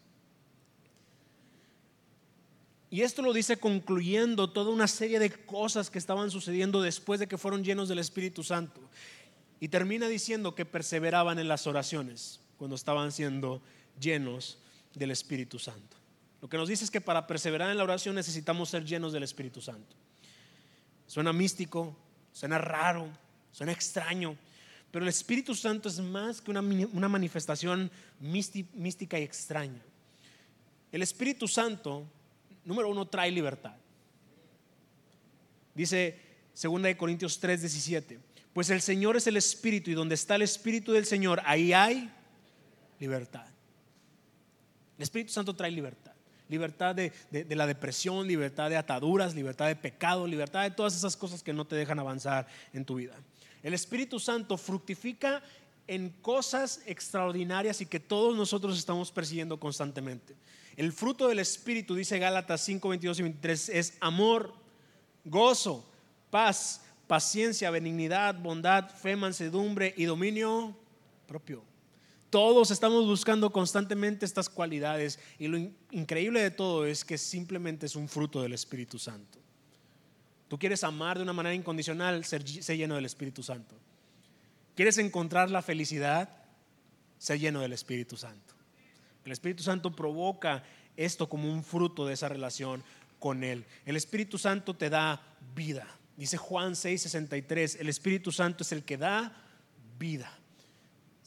Y esto lo dice concluyendo toda una serie de cosas que estaban sucediendo después de que fueron llenos del Espíritu Santo. Y termina diciendo que perseveraban en las oraciones cuando estaban siendo llenos del Espíritu Santo. Lo que nos dice es que para perseverar en la oración necesitamos ser llenos del Espíritu Santo. Suena místico, Suena raro, suena extraño, pero el Espíritu Santo es más que una, manifestación mística y extraña. El Espíritu Santo, número uno, trae libertad. Dice 2 Corintios 3, 17, pues el Señor es el Espíritu y donde está el Espíritu del Señor, ahí hay libertad. El Espíritu Santo trae libertad libertad de, la depresión, libertad de ataduras, libertad de pecado, libertad de todas esas cosas que no te dejan avanzar en tu vida. El Espíritu Santo fructifica en cosas extraordinarias y que todos nosotros estamos persiguiendo constantemente. El fruto del Espíritu, dice Gálatas 5, 22 y 23, es amor, gozo, paz, paciencia, benignidad, bondad, fe, mansedumbre y dominio propio. Todos estamos buscando constantemente estas cualidades y lo increíble de todo es que simplemente es un fruto del Espíritu Santo. Tú quieres amar de una manera incondicional, ser, lleno del Espíritu Santo. ¿Quieres encontrar la felicidad? Ser lleno del Espíritu Santo. El Espíritu Santo provoca esto como un fruto de esa relación con Él. El Espíritu Santo te da vida. Dice Juan 6:63, el Espíritu Santo es el que da vida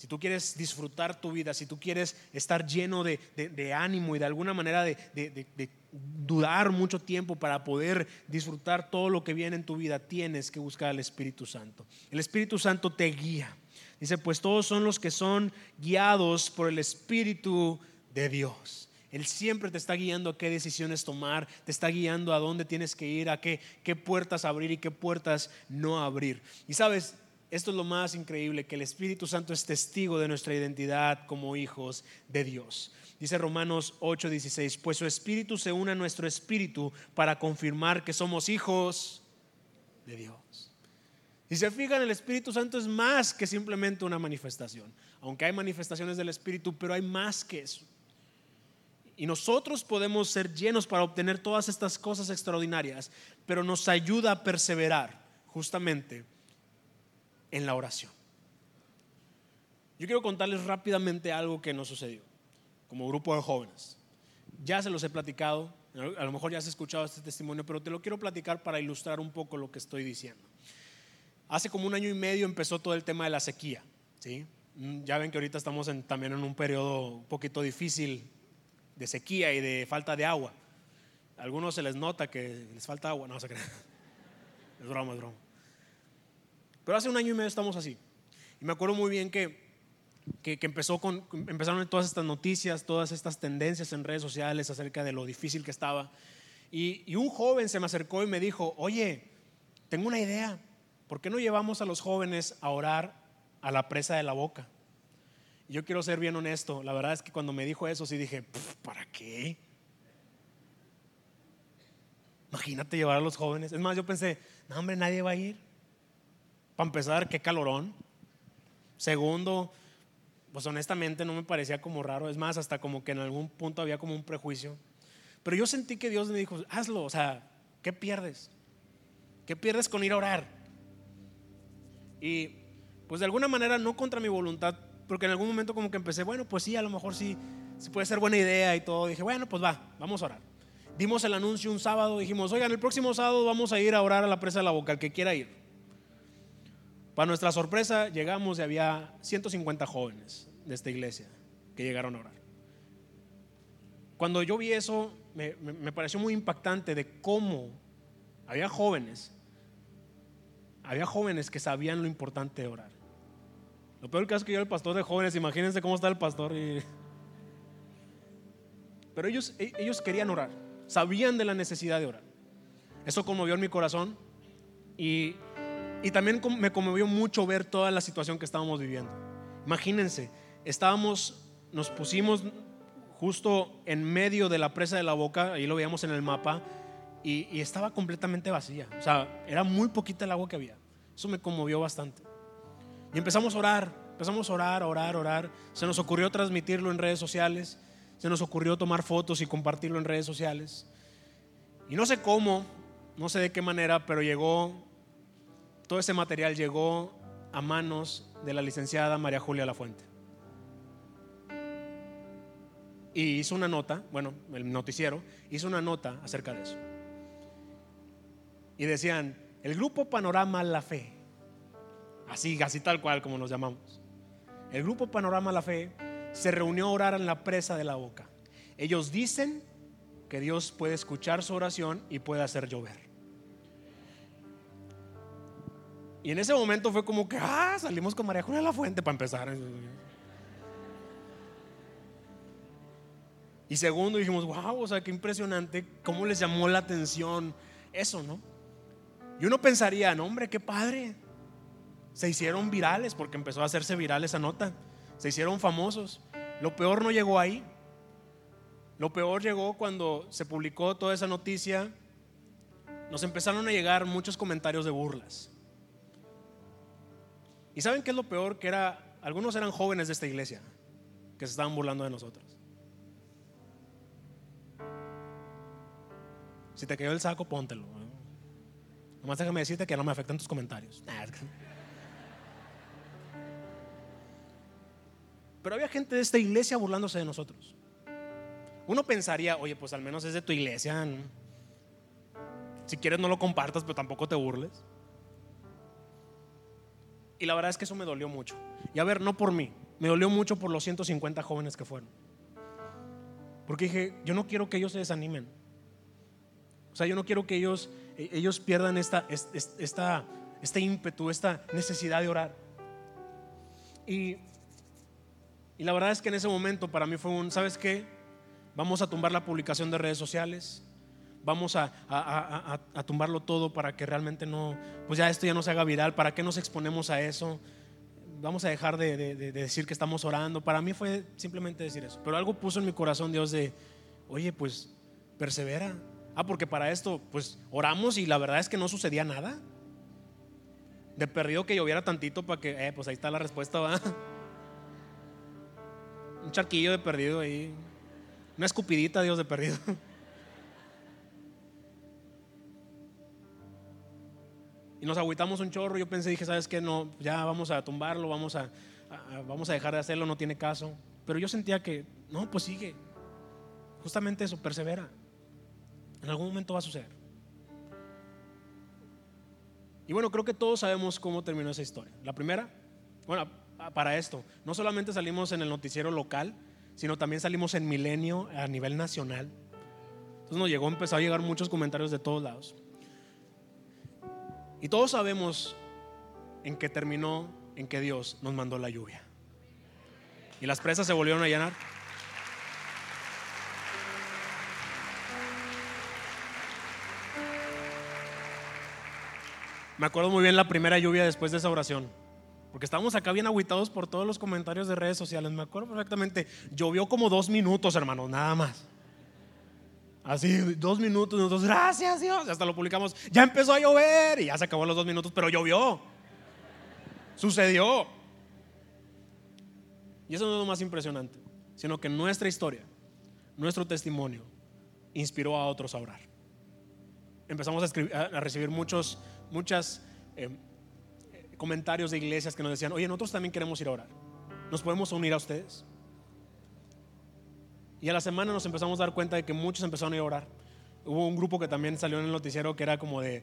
si tú quieres disfrutar tu vida, si tú quieres estar lleno de, ánimo y de alguna manera de, dudar mucho tiempo para poder disfrutar todo lo que viene en tu vida, tienes que buscar al Espíritu Santo. El Espíritu Santo te guía. Dice, pues todos son los que son guiados por el Espíritu de Dios. Él siempre te está guiando a qué decisiones tomar, te está guiando a dónde tienes que ir, a qué, qué puertas abrir y qué puertas no abrir. Y sabes, esto es lo más increíble, que el Espíritu Santo es testigo de nuestra identidad como hijos de Dios. Dice Romanos 8:16, pues su Espíritu se une a nuestro Espíritu para confirmar que somos hijos de Dios. Si se fijan, el Espíritu Santo es más que simplemente una manifestación. Aunque hay manifestaciones del Espíritu, pero hay más que eso. Y nosotros podemos ser llenos para obtener todas estas cosas extraordinarias, pero nos ayuda a perseverar justamente en la oración. Yo quiero contarles rápidamente algo que nos sucedió como grupo de jóvenes. Ya se los he platicado, a lo mejor ya has escuchado este testimonio, pero te lo quiero platicar para ilustrar un poco lo que estoy diciendo. Hace como un año y medio empezó todo el tema de la sequía. ¿sí? Mm, ya ven que ahorita estamos también en un periodo un poquito difícil de sequía y de falta de agua. A algunos se les nota que les falta agua, no se crean. <laughs> Es broma, es broma. Pero hace un año y medio estamos así. Y me acuerdo muy bien que, que, empezó con, empezaron todas estas noticias, todas estas tendencias en redes sociales acerca de lo difícil que estaba. Y, y un joven se me acercó y me dijo, oye, tengo una idea. ¿por qué no llevamos a los jóvenes a orar a la presa de la boca? yo quiero ser bien honesto, la verdad es que cuando me dijo eso sí dije, ¿para qué? Imagínate llevar a los jóvenes. Es más, yo pensé, no hombre, nadie va a ir. Para empezar, qué calorón. Segundo, pues honestamente no me parecía como raro. Es más, hasta como que en algún punto había como un prejuicio. Pero yo sentí que Dios me dijo, hazlo, o sea, ¿qué pierdes? ¿Qué pierdes con ir a orar? Y pues de alguna manera no contra mi voluntad, porque en algún momento como que empecé, bueno, pues sí, a lo mejor sí, puede ser buena idea y todo. Dije, bueno, pues va, vamos a orar. Dimos el anuncio un sábado, dijimos, oigan, el próximo sábado vamos a ir a orar a la presa de la boca, el que quiera ir. Para nuestra sorpresa, llegamos y había 150 jóvenes de esta iglesia que llegaron a orar. Cuando yo vi eso, me, me pareció muy impactante de cómo había jóvenes había jóvenes que sabían lo importante de orar. Lo peor que es que yo el pastor de jóvenes, imagínense cómo está el pastor. Pero ellos, e, ellos querían orar, sabían de la necesidad de orar. Eso conmovió en mi corazón y, y también me conmovió mucho ver toda la situación que estábamos viviendo. Imagínense, estábamos, nos pusimos justo en medio de la presa de la boca, ahí lo veíamos en el mapa, y, estaba completamente vacía. O sea, era muy poquita el agua que había. Eso me conmovió bastante. Y empezamos a orar, empezamos a orar, orar, orar. Se nos ocurrió transmitirlo en redes sociales, se nos ocurrió tomar fotos y compartirlo en redes sociales. Y no sé cómo, no sé de qué manera, pero llegó, todo ese material llegó a manos de la licenciada María Julia Lafuente. Y hizo una nota, bueno, el noticiero hizo una nota acerca de eso y decían, el grupo Panorama La Fe, así, así tal cual como nos llamamos. El grupo Panorama La Fe se reunió a orar en la presa de la boca. Ellos dicen que Dios puede escuchar su oración y puede hacer llover. Y en ese momento fue como que, ah, salimos con María Julia de la Fuente para empezar. Y segundo dijimos, wow, o sea, qué impresionante, cómo les llamó la atención eso, ¿no? Y uno pensaría, no hombre, qué padre. Se hicieron virales porque empezó a hacerse viral esa nota. Se hicieron famosos. Lo peor no llegó ahí. Lo peor llegó cuando se publicó toda esa noticia. Nos empezaron a llegar muchos comentarios de burlas. ¿Y saben qué es lo peor? Que era, algunos eran jóvenes de esta iglesia que se estaban burlando de nosotros. Si te quedó el saco, póntelo. Nomás déjame decirte que no me afectan tus comentarios. Pero había gente de esta iglesia burlándose de nosotros. Uno pensaría, oye, pues al menos es de tu iglesia. Si quieres no lo compartas, pero tampoco te burles. Y la verdad es que eso me dolió mucho. Y a ver, no por mí, me dolió mucho por los 150 jóvenes que fueron. Porque dije, yo no quiero que ellos se desanimen. O sea, yo no quiero que ellos e-, ellos pierdan esta, esta, este ímpetu, esta necesidad de orar. Y, y la verdad es que en ese momento para mí fue un, ¿sabes qué? vamos a tumbar la publicación de redes sociales, vamos a, tumbarlo todo para que realmente no, pues ya esto ya no se haga viral, ¿para qué nos exponemos a eso? Vamos a dejar de, de decir que estamos orando. Para mí fue simplemente decir eso. Pero algo puso en mi corazón Dios de, oye, pues persevera. Ah, porque para esto, pues oramos y la verdad es que no sucedía nada. De perdido que lloviera tantito para que, eh, pues ahí está la respuesta, va. Un charquillo de perdido ahí. Una escupidita, Dios, de perdido. Y nos agüitamos un chorro. Yo pensé, dije, ¿sabes qué? No, ya vamos a tumbarlo, vamos a, vamos a dejar de hacerlo, no tiene caso. Pero yo sentía que, no, pues sigue. Justamente eso, persevera. En algún momento va a suceder. Y bueno, creo que todos sabemos cómo terminó esa historia. La primera, bueno, para esto, no solamente salimos en el noticiero local, sino también salimos en Milenio a nivel nacional. Entonces nos llegó, empezó a llegar muchos comentarios de todos lados. Y todos sabemos en qué terminó, en que Dios nos mandó la lluvia. Y las presas se volvieron a llenar. Me acuerdo muy bien la primera lluvia después de esa oración. Porque estábamos acá bien aguitados por todos los comentarios de redes sociales. Me acuerdo perfectamente. Llovió como dos minutos, hermanos, nada más. Así, dos minutos, nosotros, gracias Dios. Hasta lo publicamos. Ya empezó a llover y ya se acabó los dos minutos, pero llovió. Sucedió. Y eso no es lo más impresionante, sino que nuestra historia, nuestro testimonio, inspiró a otros a orar. Empezamos a, recibir muchos muchos eh, comentarios de iglesias que nos decían, oye, nosotros también queremos ir a orar. ¿Nos podemos unir a ustedes? Y a la semana nos empezamos a dar cuenta de que muchos empezaron a orar. Hubo un grupo que también salió en el noticiero que era como de,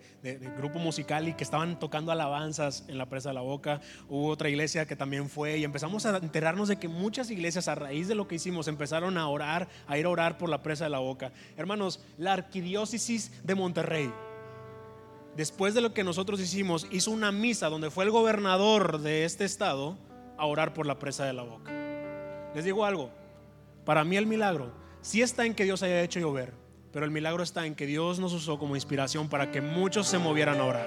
grupo musical y que estaban tocando alabanzas en la presa de la boca. Hubo otra iglesia que también fue y empezamos a enterarnos de que muchas iglesias a raíz de lo que hicimos empezaron a orar, a ir a orar por la presa de la boca. Hermanos, la arquidiócesis de Monterrey después de lo que nosotros hicimos, hizo una misa donde fue el gobernador de este estado a orar por la presa de la boca. Les digo algo, para mí el milagro sí está en que Dios haya hecho llover, pero el milagro está en que Dios nos usó como inspiración para que muchos se movieran a orar.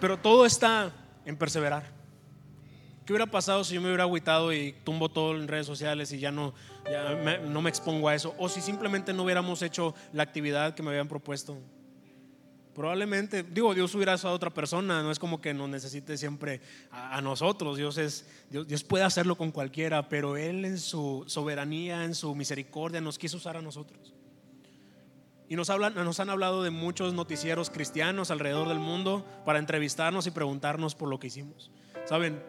Pero todo está en perseverar. ¿Qué hubiera pasado si yo me hubiera agüitado y tumbo todo en redes sociales y ya no, no me expongo a eso? O si simplemente no hubiéramos hecho la actividad que me habían propuesto. Probablemente, digo, Dios hubiera sido a otra persona, no es como que nos necesite siempre a, nosotros, Dios, es, Dios, puede hacerlo con cualquiera, pero Él en su soberanía, en su misericordia, nos quiso usar a nosotros. Y nos, hablan, nos han hablado de muchos noticieros cristianos alrededor del mundo para entrevistarnos y preguntarnos por lo que hicimos. Saben,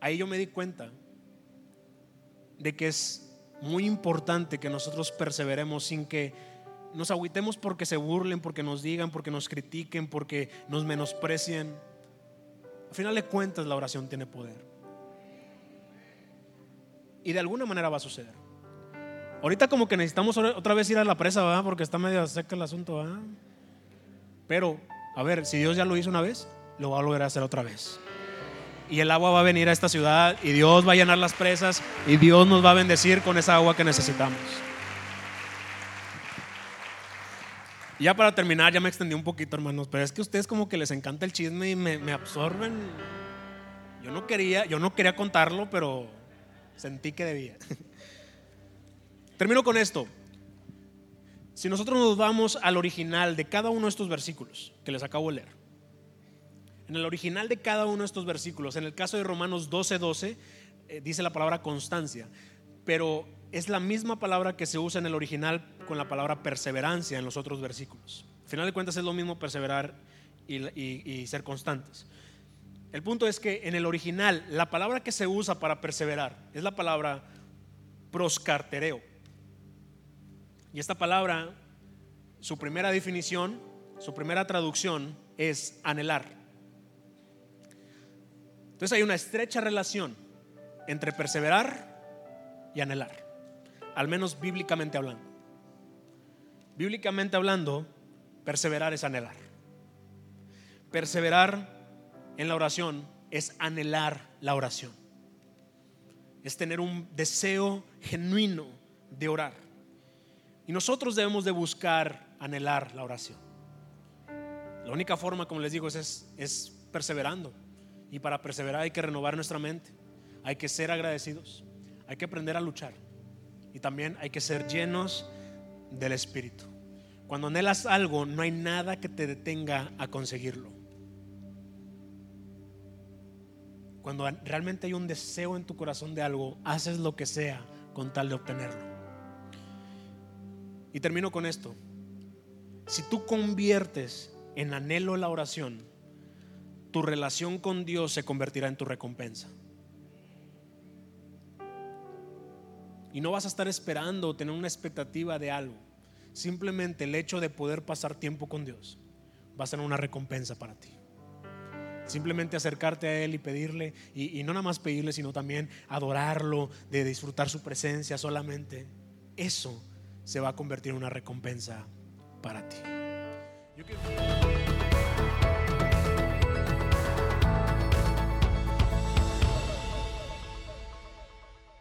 ahí yo me di cuenta de que es muy importante que nosotros perseveremos sin que nos agüitemos porque se burlen, porque nos digan, porque nos critiquen, porque nos menosprecien. Al final de cuentas la oración tiene poder. Y de alguna manera va a suceder. Ahorita como que necesitamos otra vez ir a la presa, ¿verdad? Porque está medio seca el asunto, ¿verdad? Pero, a ver, si Dios ya lo hizo una vez, lo va a volver a hacer otra vez y el agua va a venir a esta ciudad y Dios va a llenar las presas y Dios nos va a bendecir con esa agua que necesitamos. Ya para terminar, ya me extendí un poquito, hermanos, pero es que a ustedes como que les encanta el chisme y me, absorben. Yo no quería, yo no quería contarlo, pero sentí que debía. <laughs> Termino con esto. Si nosotros nos vamos al original de cada uno de estos versículos que les acabo de leer, en el original de cada uno de estos versículos, en el caso de Romanos 12:12, 12, eh, dice la palabra constancia, pero es la misma palabra que se usa en el original con la palabra perseverancia en los otros versículos. Al final de cuentas es lo mismo perseverar y, ser constantes. El punto es que en el original la palabra que se usa para perseverar es la palabra proscartereo. Y esta palabra, su primera definición, su primera traducción es anhelar. Entonces hay una estrecha relación entre perseverar y anhelar, al menos bíblicamente hablando. Bíblicamente hablando, Perseverar es anhelar. Perseverar en la oración es anhelar la oración. Es tener un deseo genuino de orar. Y nosotros debemos de buscar anhelar la oración. La única forma, como les digo, es, es, perseverando. Y para perseverar hay que renovar nuestra mente. Hay que ser agradecidos. Hay que aprender a luchar. Y también hay que ser llenos del Espíritu. Cuando anhelas algo, no hay nada que te detenga a conseguirlo. Cuando realmente hay un deseo en tu corazón de algo, haces lo que sea con tal de obtenerlo. Y termino con esto. Si tú conviertes en anhelo la oración, tu relación con Dios se convertirá en tu recompensa. Y no vas a estar esperando o tener una expectativa de algo. Simplemente el hecho de poder pasar tiempo con Dios va a ser una recompensa para ti. Simplemente acercarte a Él y pedirle, y, no nada más pedirle, sino también adorarlo, de disfrutar su presencia solamente. Eso se va a convertir en una recompensa para ti.